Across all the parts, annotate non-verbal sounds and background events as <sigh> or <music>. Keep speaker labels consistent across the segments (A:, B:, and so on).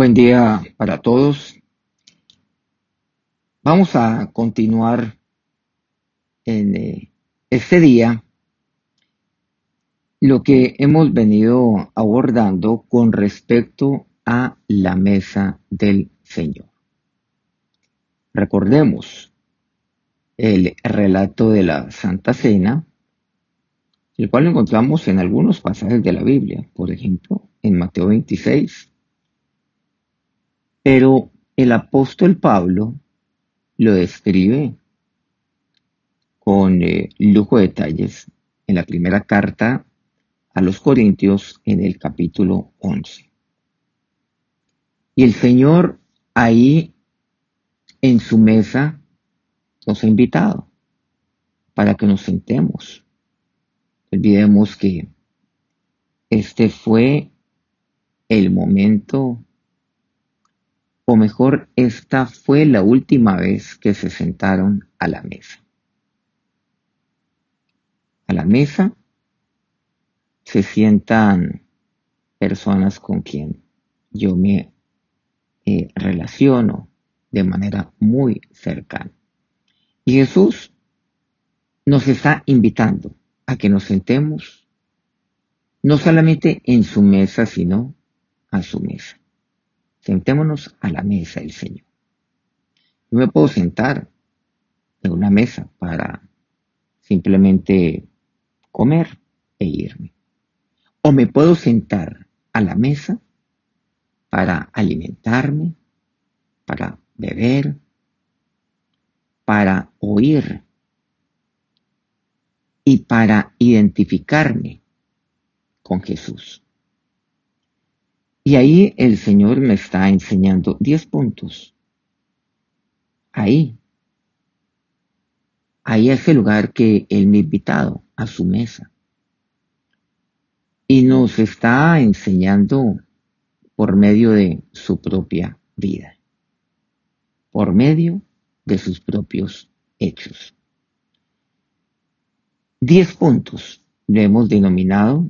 A: Buen día para todos. Vamos a continuar en eh, este día lo que hemos venido abordando con respecto a la mesa del Señor. Recordemos el relato de la Santa Cena, el cual encontramos en algunos pasajes de la Biblia, por ejemplo, en Mateo 26, pero el apóstol Pablo lo describe con eh, lujo de detalles en la primera carta a los Corintios en el capítulo 11. Y el Señor ahí en su mesa nos ha invitado para que nos sentemos. Olvidemos que este fue el momento o mejor, esta fue la última vez que se sentaron a la mesa. A la mesa se sientan personas con quien yo me eh, relaciono de manera muy cercana. Y Jesús nos está invitando a que nos sentemos no solamente en su mesa, sino a su mesa. Sentémonos a la mesa del Señor. Yo me puedo sentar en una mesa para simplemente comer e irme. O me puedo sentar a la mesa para alimentarme, para beber, para oír y para identificarme con Jesús. Y ahí el Señor me está enseñando 10 puntos. Ahí. Ahí es el lugar que Él me ha invitado a su mesa. Y nos está enseñando por medio de su propia vida. Por medio de sus propios hechos. Diez puntos le hemos denominado,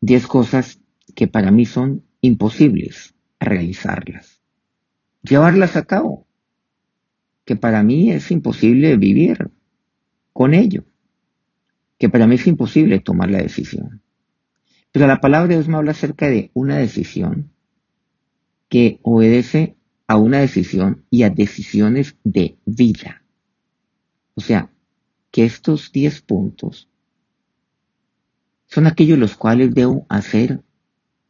A: diez cosas que para mí son imposibles realizarlas, llevarlas a cabo, que para mí es imposible vivir con ello, que para mí es imposible tomar la decisión. Pero la palabra de Dios me habla acerca de una decisión que obedece a una decisión y a decisiones de vida. O sea, que estos 10 puntos son aquellos los cuales debo hacer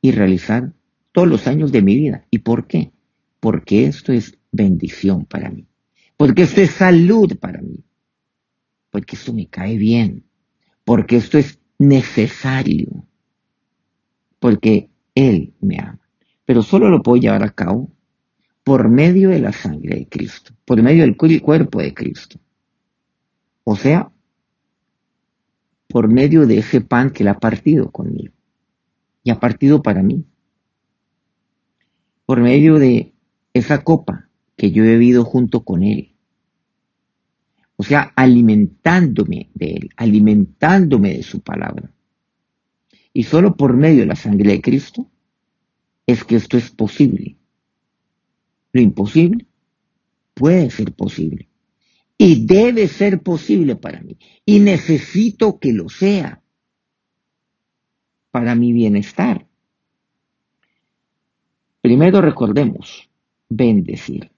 A: y realizar todos los años de mi vida. ¿Y por qué? Porque esto es bendición para mí. Porque esto es salud para mí. Porque esto me cae bien. Porque esto es necesario. Porque Él me ama. Pero solo lo puedo llevar a cabo por medio de la sangre de Cristo. Por medio del cuerpo de Cristo. O sea, por medio de ese pan que Él ha partido conmigo. Y ha partido para mí por medio de esa copa que yo he bebido junto con Él. O sea, alimentándome de Él, alimentándome de su palabra. Y solo por medio de la sangre de Cristo es que esto es posible. Lo imposible puede ser posible. Y debe ser posible para mí. Y necesito que lo sea para mi bienestar. Primero recordemos, bendecir.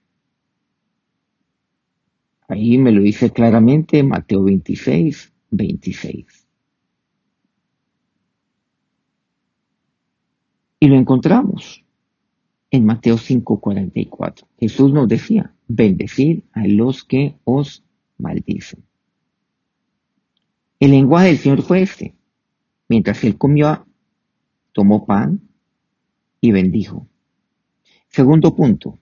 A: Ahí me lo dice claramente Mateo 26, 26. Y lo encontramos en Mateo 5, 44. Jesús nos decía, bendecir a los que os maldicen. El lenguaje del Señor fue este. Mientras él comió, tomó pan y bendijo. Segundo punto,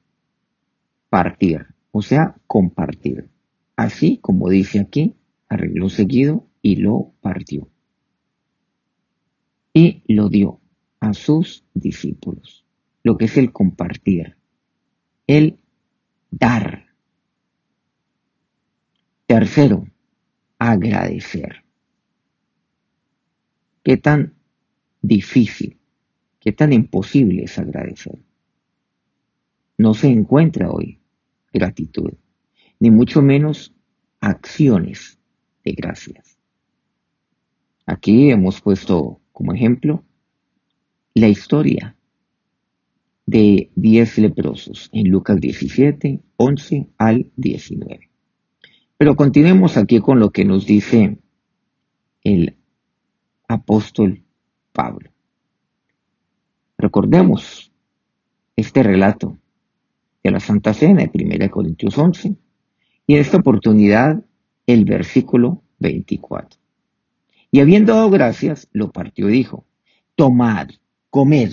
A: partir, o sea, compartir. Así como dice aquí, arregló seguido y lo partió. Y lo dio a sus discípulos, lo que es el compartir, el dar. Tercero, agradecer. ¿Qué tan difícil, qué tan imposible es agradecer? No se encuentra hoy gratitud, ni mucho menos acciones de gracias. Aquí hemos puesto como ejemplo la historia de diez leprosos en Lucas 17, 11 al 19. Pero continuemos aquí con lo que nos dice el apóstol Pablo. Recordemos este relato de la Santa Cena de 1 Corintios 11 y en esta oportunidad el versículo 24. Y habiendo dado gracias, lo partió y dijo, tomad, comed,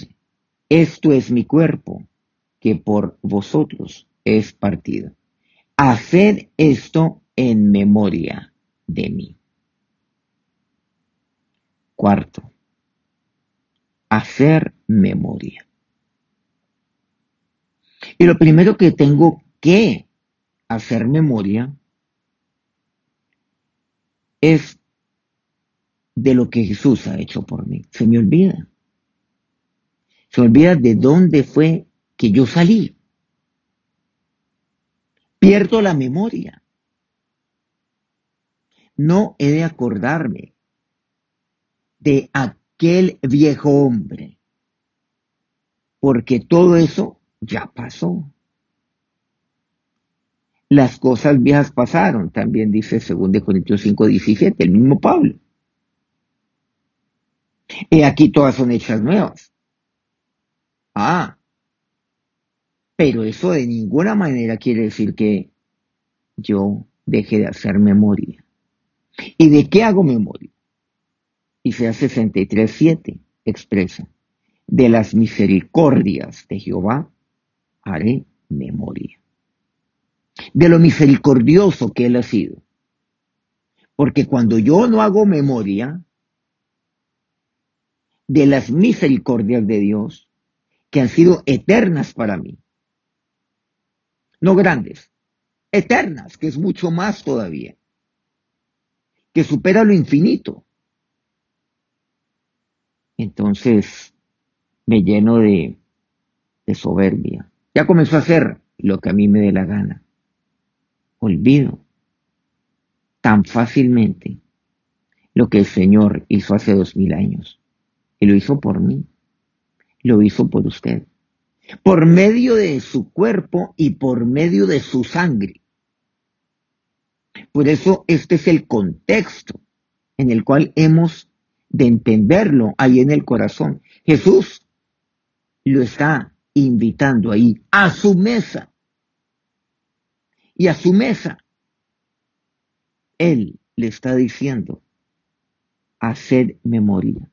A: esto es mi cuerpo, que por vosotros es partido. Haced esto en memoria de mí. Cuarto, hacer memoria. Y lo primero que tengo que hacer memoria es de lo que Jesús ha hecho por mí. Se me olvida. Se olvida de dónde fue que yo salí. Pierdo la memoria. No he de acordarme de aquel viejo hombre, porque todo eso ya pasó. Las cosas viejas pasaron, también dice 2 Corintios 5, 17, el mismo Pablo. Y aquí todas son hechas nuevas. Ah, pero eso de ninguna manera quiere decir que yo deje de hacer memoria. ¿Y de qué hago memoria? Isaías 63, 7 expresa, de las misericordias de Jehová haré memoria. De lo misericordioso que Él ha sido. Porque cuando yo no hago memoria de las misericordias de Dios, que han sido eternas para mí, no grandes, eternas, que es mucho más todavía, que supera lo infinito. Entonces me lleno de, de soberbia, ya comenzó a hacer lo que a mí me dé la gana. Olvido tan fácilmente lo que el Señor hizo hace dos mil años. Y lo hizo por mí. Lo hizo por usted. Por medio de su cuerpo y por medio de su sangre. Por eso este es el contexto en el cual hemos de entenderlo ahí en el corazón. Jesús lo está invitando ahí a su mesa. Y a su mesa, Él le está diciendo, hacer memoria.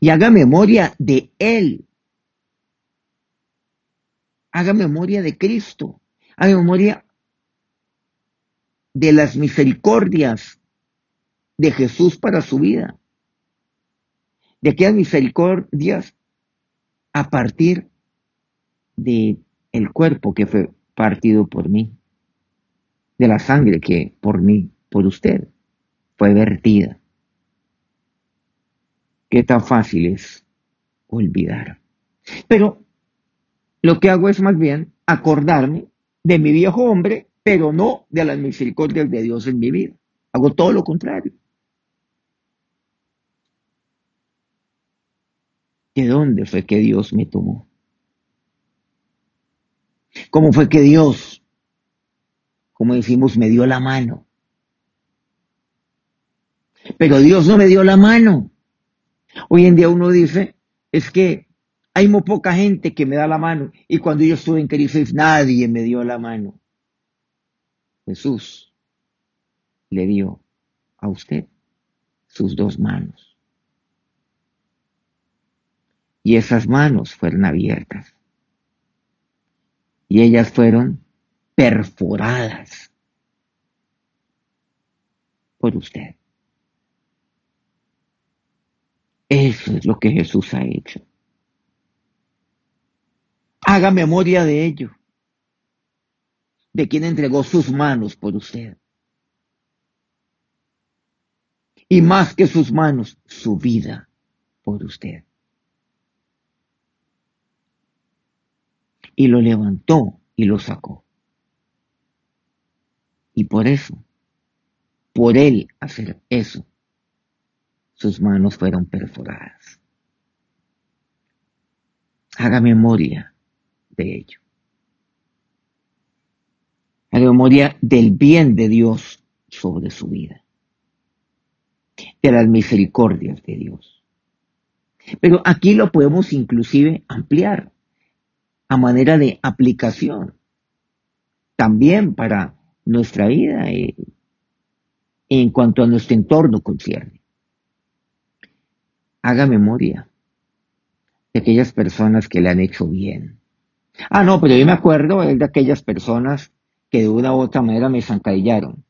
A: Y haga memoria de Él. Haga memoria de Cristo. Haga memoria de las misericordias de Jesús para su vida. De aquellas misericordias a partir de el cuerpo que fue partido por mí, de la sangre que por mí, por usted, fue vertida. Qué tan fácil es olvidar. Pero lo que hago es más bien acordarme de mi viejo hombre, pero no de las misericordias de Dios en mi vida. Hago todo lo contrario. ¿De dónde fue que Dios me tomó? ¿Cómo fue que Dios, como decimos, me dio la mano? Pero Dios no me dio la mano. Hoy en día uno dice, es que hay muy poca gente que me da la mano y cuando yo estuve en crisis nadie me dio la mano. Jesús le dio a usted sus dos manos y esas manos fueron abiertas. Y ellas fueron perforadas por usted. Eso es lo que Jesús ha hecho. Haga memoria de ello, de quien entregó sus manos por usted. Y más que sus manos, su vida por usted. Y lo levantó y lo sacó. Y por eso, por él hacer eso, sus manos fueron perforadas. Haga memoria de ello. Haga memoria del bien de Dios sobre su vida, de las misericordias de Dios. Pero aquí lo podemos inclusive ampliar a manera de aplicación también para nuestra vida en cuanto a nuestro entorno concierne. Haga memoria de aquellas personas que le han hecho bien. Ah, no, pero yo me acuerdo de aquellas personas que de una u otra manera me zancadillaron,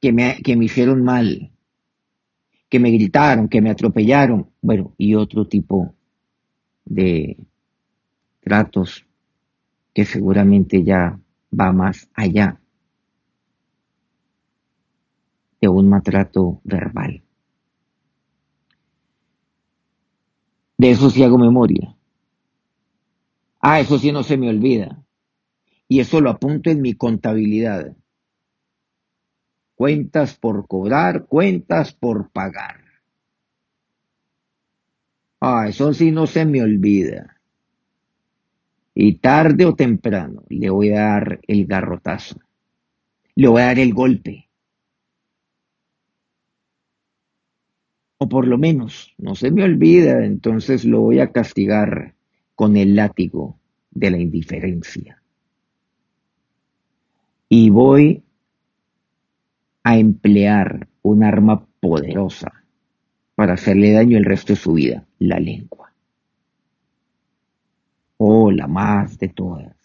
A: que me, que me hicieron mal, que me gritaron, que me atropellaron, bueno, y otro tipo de tratos que seguramente ya va más allá de un maltrato verbal. De eso sí hago memoria. Ah, eso sí no se me olvida. Y eso lo apunto en mi contabilidad. Cuentas por cobrar, cuentas por pagar. Ah, eso sí no se me olvida. Y tarde o temprano le voy a dar el garrotazo. Le voy a dar el golpe. O por lo menos, no se me olvida, entonces lo voy a castigar con el látigo de la indiferencia. Y voy a emplear un arma poderosa para hacerle daño el resto de su vida, la lengua. La más de todas,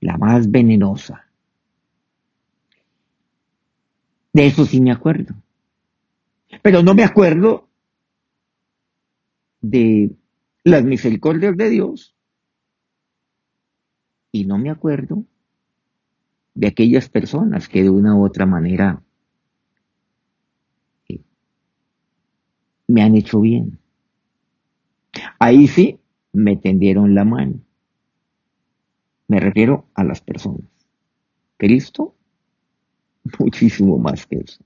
A: la más venenosa. De eso sí me acuerdo. Pero no me acuerdo de las misericordias de Dios y no me acuerdo de aquellas personas que de una u otra manera eh, me han hecho bien. Ahí sí me tendieron la mano. Me refiero a las personas. Cristo, <laughs> muchísimo más que eso.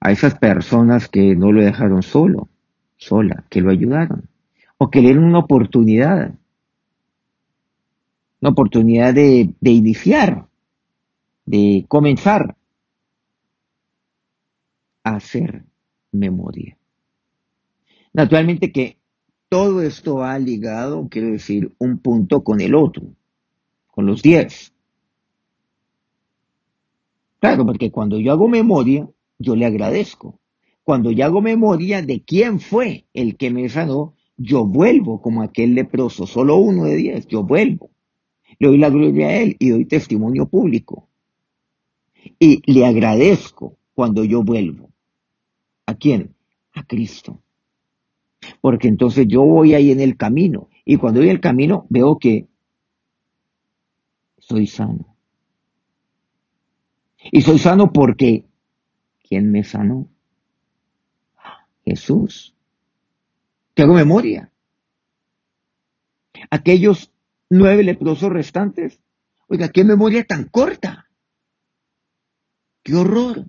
A: A esas personas que no lo dejaron solo, sola, que lo ayudaron, o que le dieron una oportunidad, una oportunidad de, de iniciar, de comenzar a hacer memoria. Naturalmente que todo esto va ligado, quiero decir, un punto con el otro, con los diez. Claro, porque cuando yo hago memoria, yo le agradezco. Cuando yo hago memoria de quién fue el que me sanó, yo vuelvo como aquel leproso, solo uno de diez, yo vuelvo. Le doy la gloria a él y doy testimonio público. Y le agradezco cuando yo vuelvo. ¿A quién? A Cristo porque entonces yo voy ahí en el camino y cuando voy en el camino veo que soy sano. Y soy sano porque ¿quién me sanó? Jesús. Hago memoria. Aquellos nueve leprosos restantes. Oiga, qué memoria tan corta. Qué horror.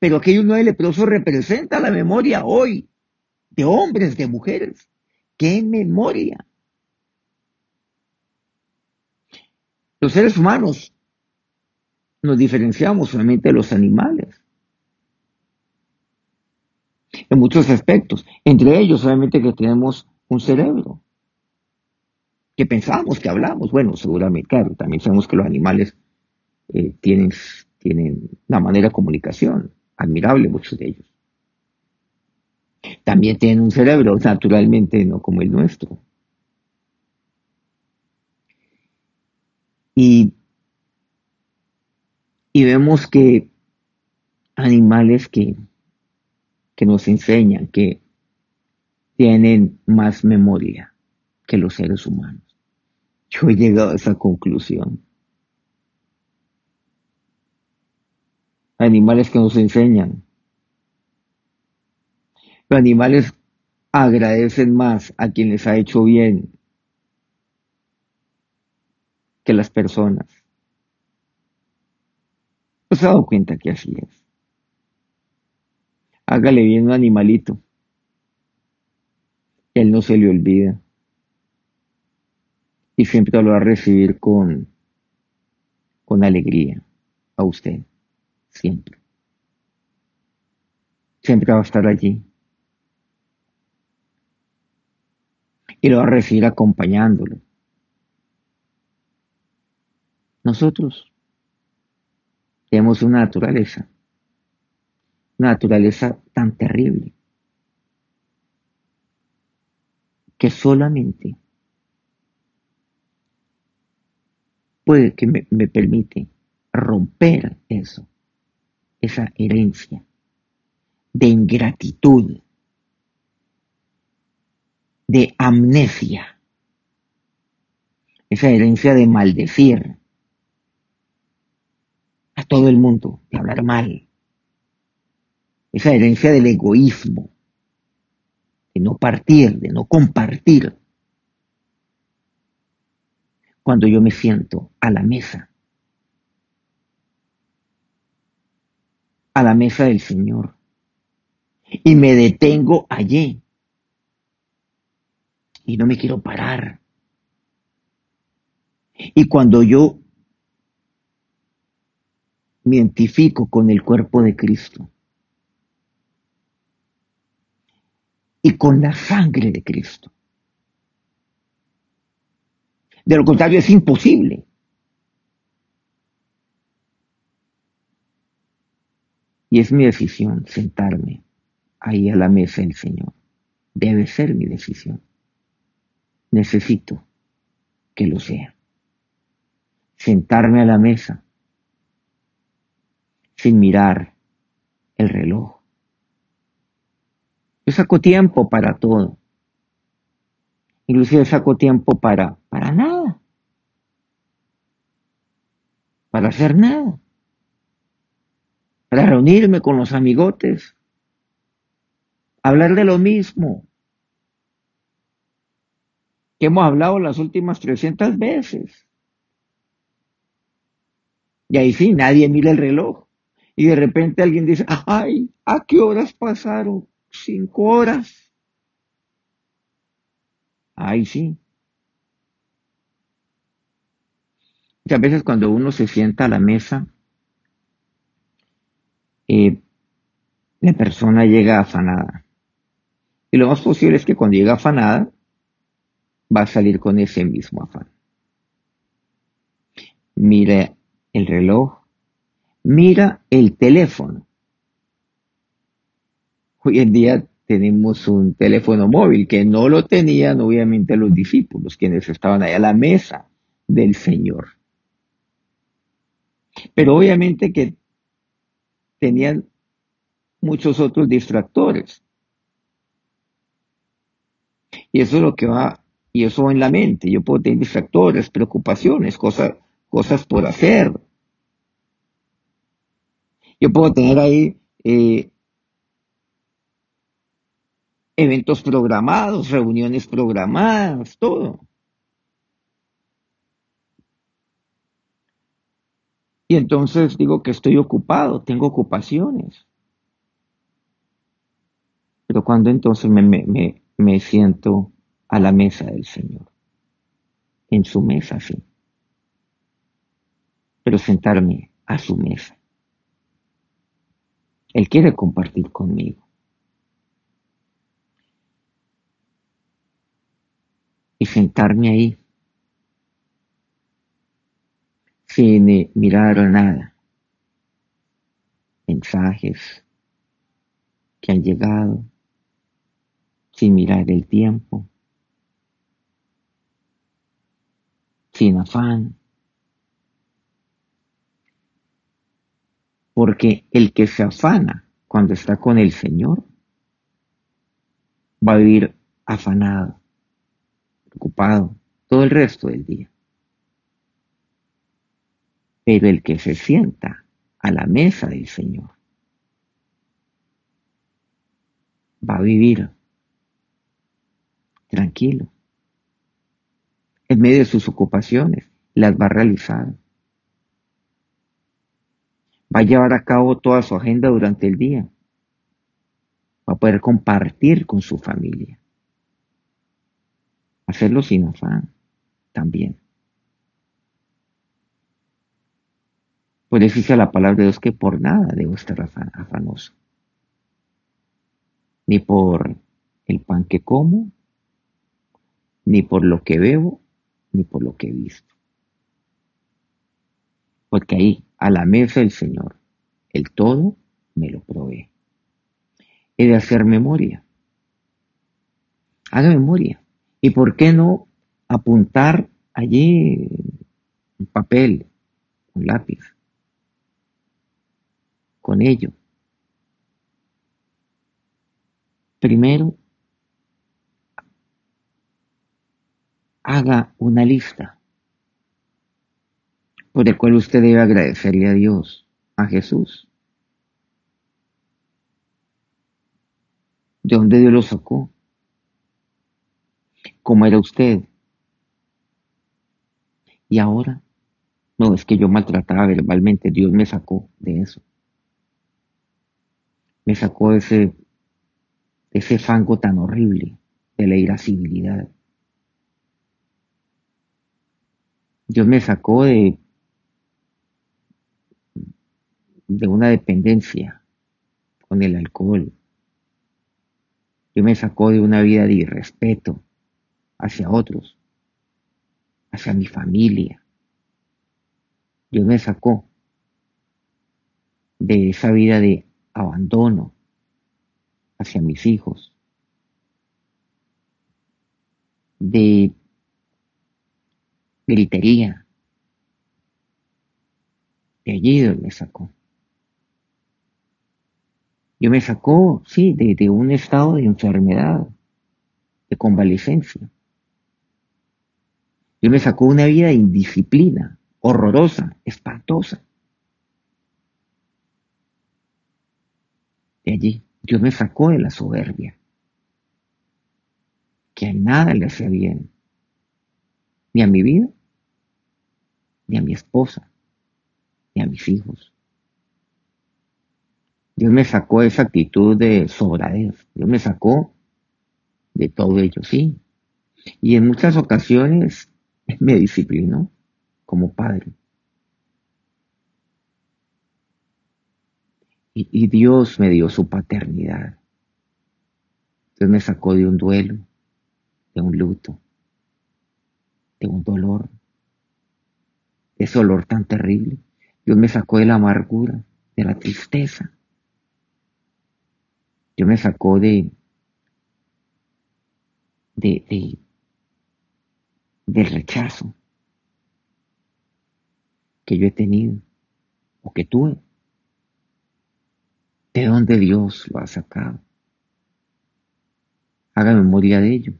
A: Pero aquellos nueve leprosos representan la memoria hoy de hombres, de mujeres. ¡Qué memoria! Los seres humanos nos diferenciamos solamente de los animales. En muchos aspectos. Entre ellos, obviamente, que tenemos un cerebro. Que pensamos, que hablamos. Bueno, seguramente, claro, también sabemos que los animales eh, tienen, tienen una manera de comunicación admirable, muchos de ellos también tienen un cerebro, naturalmente no como el nuestro. Y, y vemos que animales que, que nos enseñan, que tienen más memoria que los seres humanos. Yo he llegado a esa conclusión. Animales que nos enseñan animales agradecen más a quien les ha hecho bien que las personas. ¿No se ha dado cuenta que así es? Hágale bien un animalito. Él no se le olvida. Y siempre lo va a recibir con, con alegría a usted. Siempre. Siempre va a estar allí. Y lo va a recibir acompañándolo. Nosotros tenemos una naturaleza, una naturaleza tan terrible, que solamente puede que me, me permite romper eso, esa herencia de ingratitud, de amnesia, esa herencia de maldecir a todo el mundo, de hablar mal, esa herencia del egoísmo, de no partir, de no compartir. Cuando yo me siento a la mesa, a la mesa del Señor, y me detengo allí, y no me quiero parar. Y cuando yo me identifico con el cuerpo de Cristo, y con la sangre de Cristo. De lo contrario es imposible. Y es mi decisión sentarme ahí a la mesa del Señor. Debe ser mi decisión. Necesito que lo sea. Sentarme a la mesa sin mirar el reloj yo saco tiempo para todo. Inclusive saco tiempo para, para nada. Para hacer nada. Para reunirme con los amigotes. Hablar de lo mismo. Que hemos hablado las últimas 300 veces. Y ahí sí, nadie mira el reloj. Y de repente alguien dice, ay, ¿a qué horas pasaron? cinco horas. Ahí sí. Muchas veces cuando uno se sienta a la mesa, eh, la persona llega afanada. Y lo más posible es que cuando llega afanada, va a salir con ese mismo afán. Mira el reloj, mira el teléfono. Hoy en día tenemos un teléfono móvil que no lo tenían obviamente los discípulos, quienes estaban ahí a la mesa del Señor. Pero obviamente que tenían muchos otros distractores. Y eso es lo que va, y eso en la mente. Yo puedo tener distractores, preocupaciones, cosas, cosas por hacer. Yo puedo tener ahí eh, eventos programados, reuniones programadas, todo. Y entonces digo que estoy ocupado, tengo ocupaciones. Pero cuando entonces me, me, me, siento a la mesa del Señor, en su mesa, sí. Pero sentarme a su mesa. Él quiere compartir conmigo. y sentarme ahí sin eh, mirar nada. Mensajes que han llegado sin mirar el tiempo, sin afán. Porque el que se afana cuando está con el Señor va a vivir afanado ocupado todo el resto del día. Pero el que se sienta a la mesa del Señor va a vivir tranquilo. En medio de sus ocupaciones, las va a realizar. Va a llevar a cabo toda su agenda durante el día. Va a poder compartir con su familia. Hacerlo sin afán también. Por eso dice la palabra de Dios que por nada debo estar afanoso. Ni por el pan que como, ni por lo que bebo, ni por lo que he visto. Porque ahí, a la mesa del Señor, el todo me lo provee. He de hacer memoria. Haga memoria. ¿Y por qué no apuntar allí un papel, un lápiz? Con ello. Primero, haga una lista por el cual usted debe agradecerle a Dios, a Jesús. ¿De dónde Dios lo sacó? ¿Cómo era usted? Y ahora, no, es que yo maltrataba verbalmente, Dios me sacó de eso. Me sacó ese, ese fango tan horrible de la irascibilidad. Dios me sacó de, de una dependencia con el alcohol. Dios me sacó de una vida de irrespeto hacia otros, hacia mi familia. Dios me sacó de esa vida de abandono hacia mis hijos, de gritería. De allí Dios me sacó. Yo me sacó, sí, de, un estado de enfermedad, de convalecencia. Yo me sacó una vida de indisciplina, horrorosa, espantosa. De allí, Dios me sacó de la soberbia, que a nada le hacía bien, ni a mi vida, ni a mi esposa, ni a mis hijos. Dios me sacó esa actitud de sobradez. Dios me sacó de todo ello, sí. Y en muchas ocasiones <laughs> me disciplinó como padre. Y, y, Dios me dio su paternidad. Dios me sacó de un duelo, de un luto, de un dolor, ese olor tan terrible. Dios me sacó de la amargura, de la tristeza. Dios me sacó de, de, de del rechazo que yo he tenido o que tuve. ¿De dónde Dios lo ha sacado? Haga memoria de ello.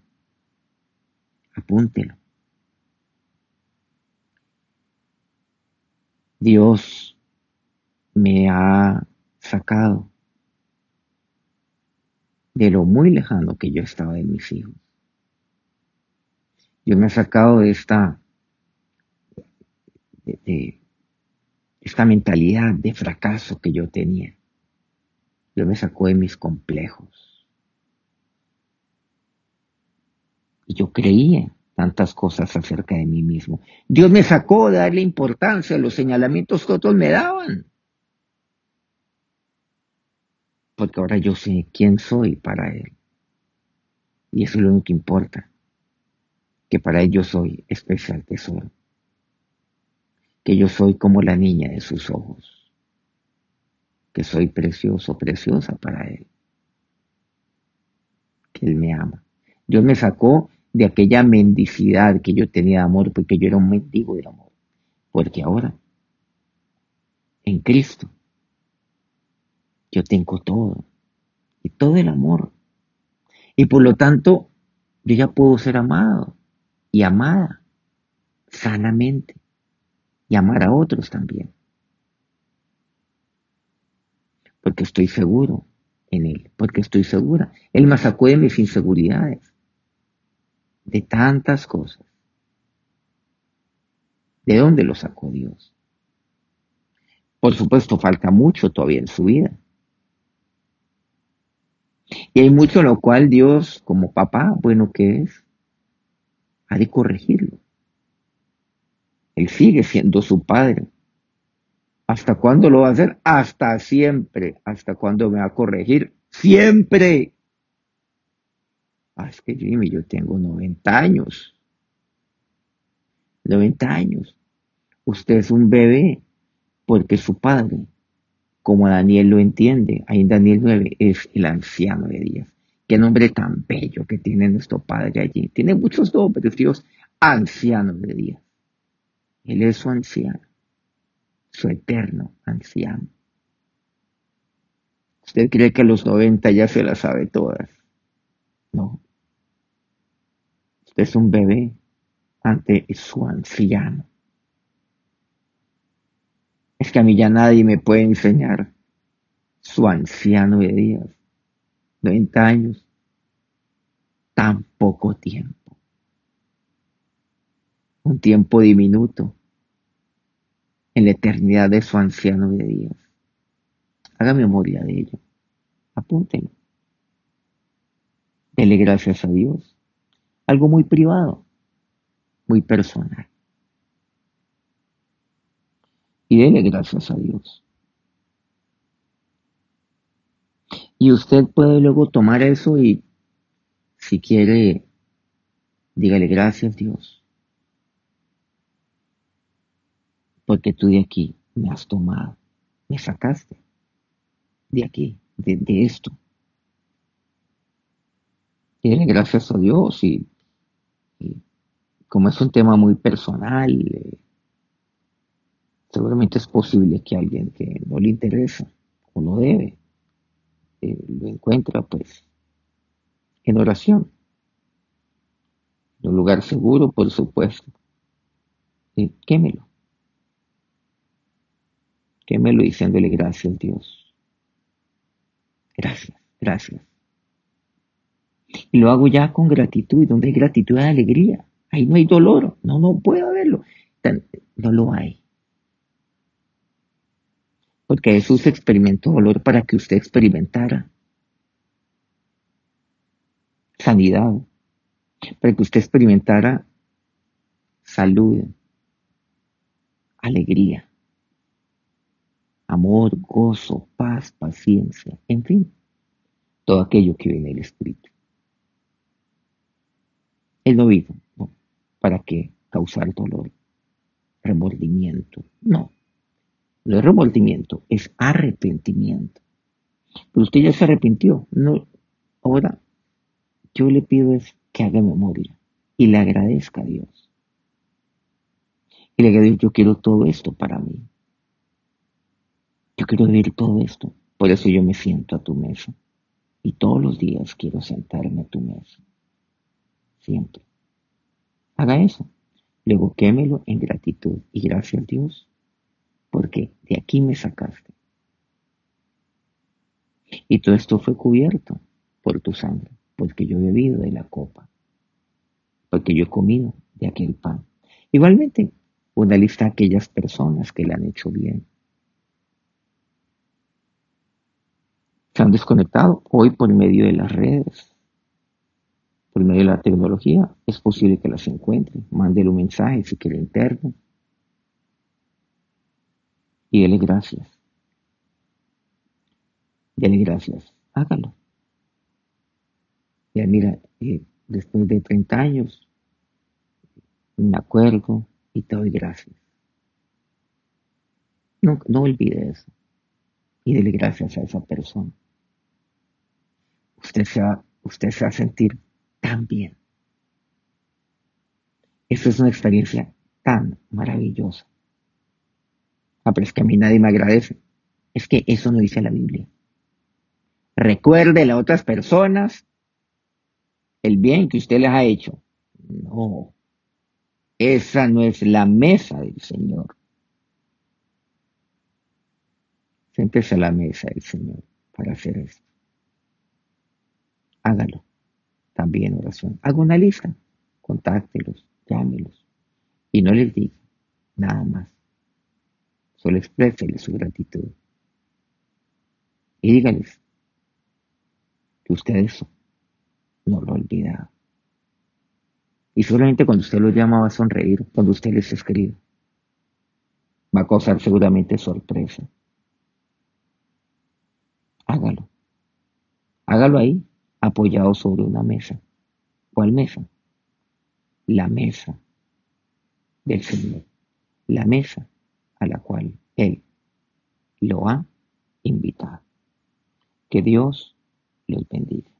A: Apúntelo. Dios me ha sacado de lo muy lejano que yo estaba de mis hijos. Dios me ha sacado de esta, de, esta mentalidad de fracaso que yo tenía. Dios me sacó de mis complejos. Y yo creía tantas cosas acerca de mí mismo. Dios me sacó de darle importancia a los señalamientos que otros me daban. Porque ahora yo sé quién soy para Él. Y eso es lo único que importa. Que para Él yo soy especial tesoro. Que yo soy como la niña de sus ojos. Que soy precioso, preciosa para Él. Que Él me ama. Dios me sacó de aquella mendicidad que yo tenía de amor, porque yo era un mendigo del amor. Porque ahora, en Cristo, yo tengo todo, y todo el amor. Y por lo tanto, yo ya puedo ser amado y amada sanamente, y amar a otros también. Porque estoy seguro en Él, porque estoy segura. Él me sacó de mis inseguridades de tantas cosas. ¿De dónde lo sacó Dios? Por supuesto, falta mucho todavía en su vida. Y hay mucho en lo cual Dios, como papá, bueno que es, ha de corregirlo. Él sigue siendo su padre. ¿Hasta cuándo lo va a hacer? Hasta siempre. ¿Hasta cuándo me va a corregir? Siempre. Ah, es que Jimmy, yo tengo 90 años. 90 años. Usted es un bebé porque su padre, como Daniel lo entiende, ahí en Daniel 9, es el anciano de Dios. Qué nombre tan bello que tiene nuestro padre allí. Tiene muchos nombres, Dios, anciano de Dios. Él es su anciano, su eterno anciano. ¿Usted cree que a los 90 ya se las sabe todas? No. Usted es un bebé ante su anciano. Es que a mí ya nadie me puede enseñar su anciano de días. 90 años. Tan poco tiempo. Un tiempo diminuto en la eternidad de su anciano de días. Haga memoria de ello. Apúntenlo. Dele gracias a Dios. Algo muy privado, muy personal. y dele gracias a Dios. Y usted puede luego tomar eso y, si quiere, dígale gracias Dios. Porque tú de aquí me has tomado, me sacaste de aquí, de, esto. Dile gracias a Dios y, como es un tema muy personal, eh, seguramente es posible que alguien que no le interesa o no debe eh, lo encuentra pues en oración. En un lugar seguro por supuesto. Y quémelo. Quémelo diciéndole gracias Dios. Gracias gracias. Y lo hago ya con gratitud donde hay gratitud hay alegría ahí no hay dolor no no puedo haberlo. No lo hay. Porque Jesús experimentó dolor para que usted experimentara sanidad, para que usted experimentara salud, alegría, amor, gozo, paz, paciencia, en fin, todo aquello que viene del Espíritu. Él no vino para que causar dolor, remordimiento, no. No es remordimiento, es arrepentimiento. Pero usted ya se arrepintió. No, ahora, yo le pido es que haga memoria y le agradezca a Dios. Y le agradezco, yo quiero todo esto para mí. Yo quiero vivir todo esto. Por eso yo me siento a tu mesa. Y todos los días quiero sentarme a tu mesa. Siempre. Haga eso. Luego quémelo en gratitud y gracias a Dios porque de aquí me sacaste. Y todo esto fue cubierto por tu sangre, porque yo he bebido de la copa, porque yo he comido de aquel pan. Igualmente, una lista de aquellas personas que le han hecho bien. Se han desconectado hoy por medio de las redes, por medio de la tecnología. Es posible que las encuentren. Mándele un mensaje si quiere interno y dele gracias. Dele gracias. Hágalo. Ya mira, eh, después de 30 años, me acuerdo y te doy gracias. No, no olvide eso. Y dele gracias a esa persona. Usted se va, usted se va a sentir tan bien. Eso es una experiencia tan maravillosa. Ah, pero es que a mí nadie me agradece. Es que eso no dice la Biblia. Recuerde a otras personas el bien que usted les ha hecho. No, esa no es la mesa del Señor. Siéntese a la mesa del Señor para hacer esto. Hágalo. También oración. Haga una lista contáctelos, llámelos y no les diga nada más. Solo exprésele su gratitud. Y dígales que ustedes no lo olvidaron. Y solamente cuando usted los llama va a sonreír, cuando usted les escribe. Va a causar seguramente sorpresa. Hágalo. Hágalo ahí, apoyado sobre una mesa. ¿Cuál mesa? La mesa del Señor. La mesa a la cual Él lo ha invitado. Que Dios los bendiga.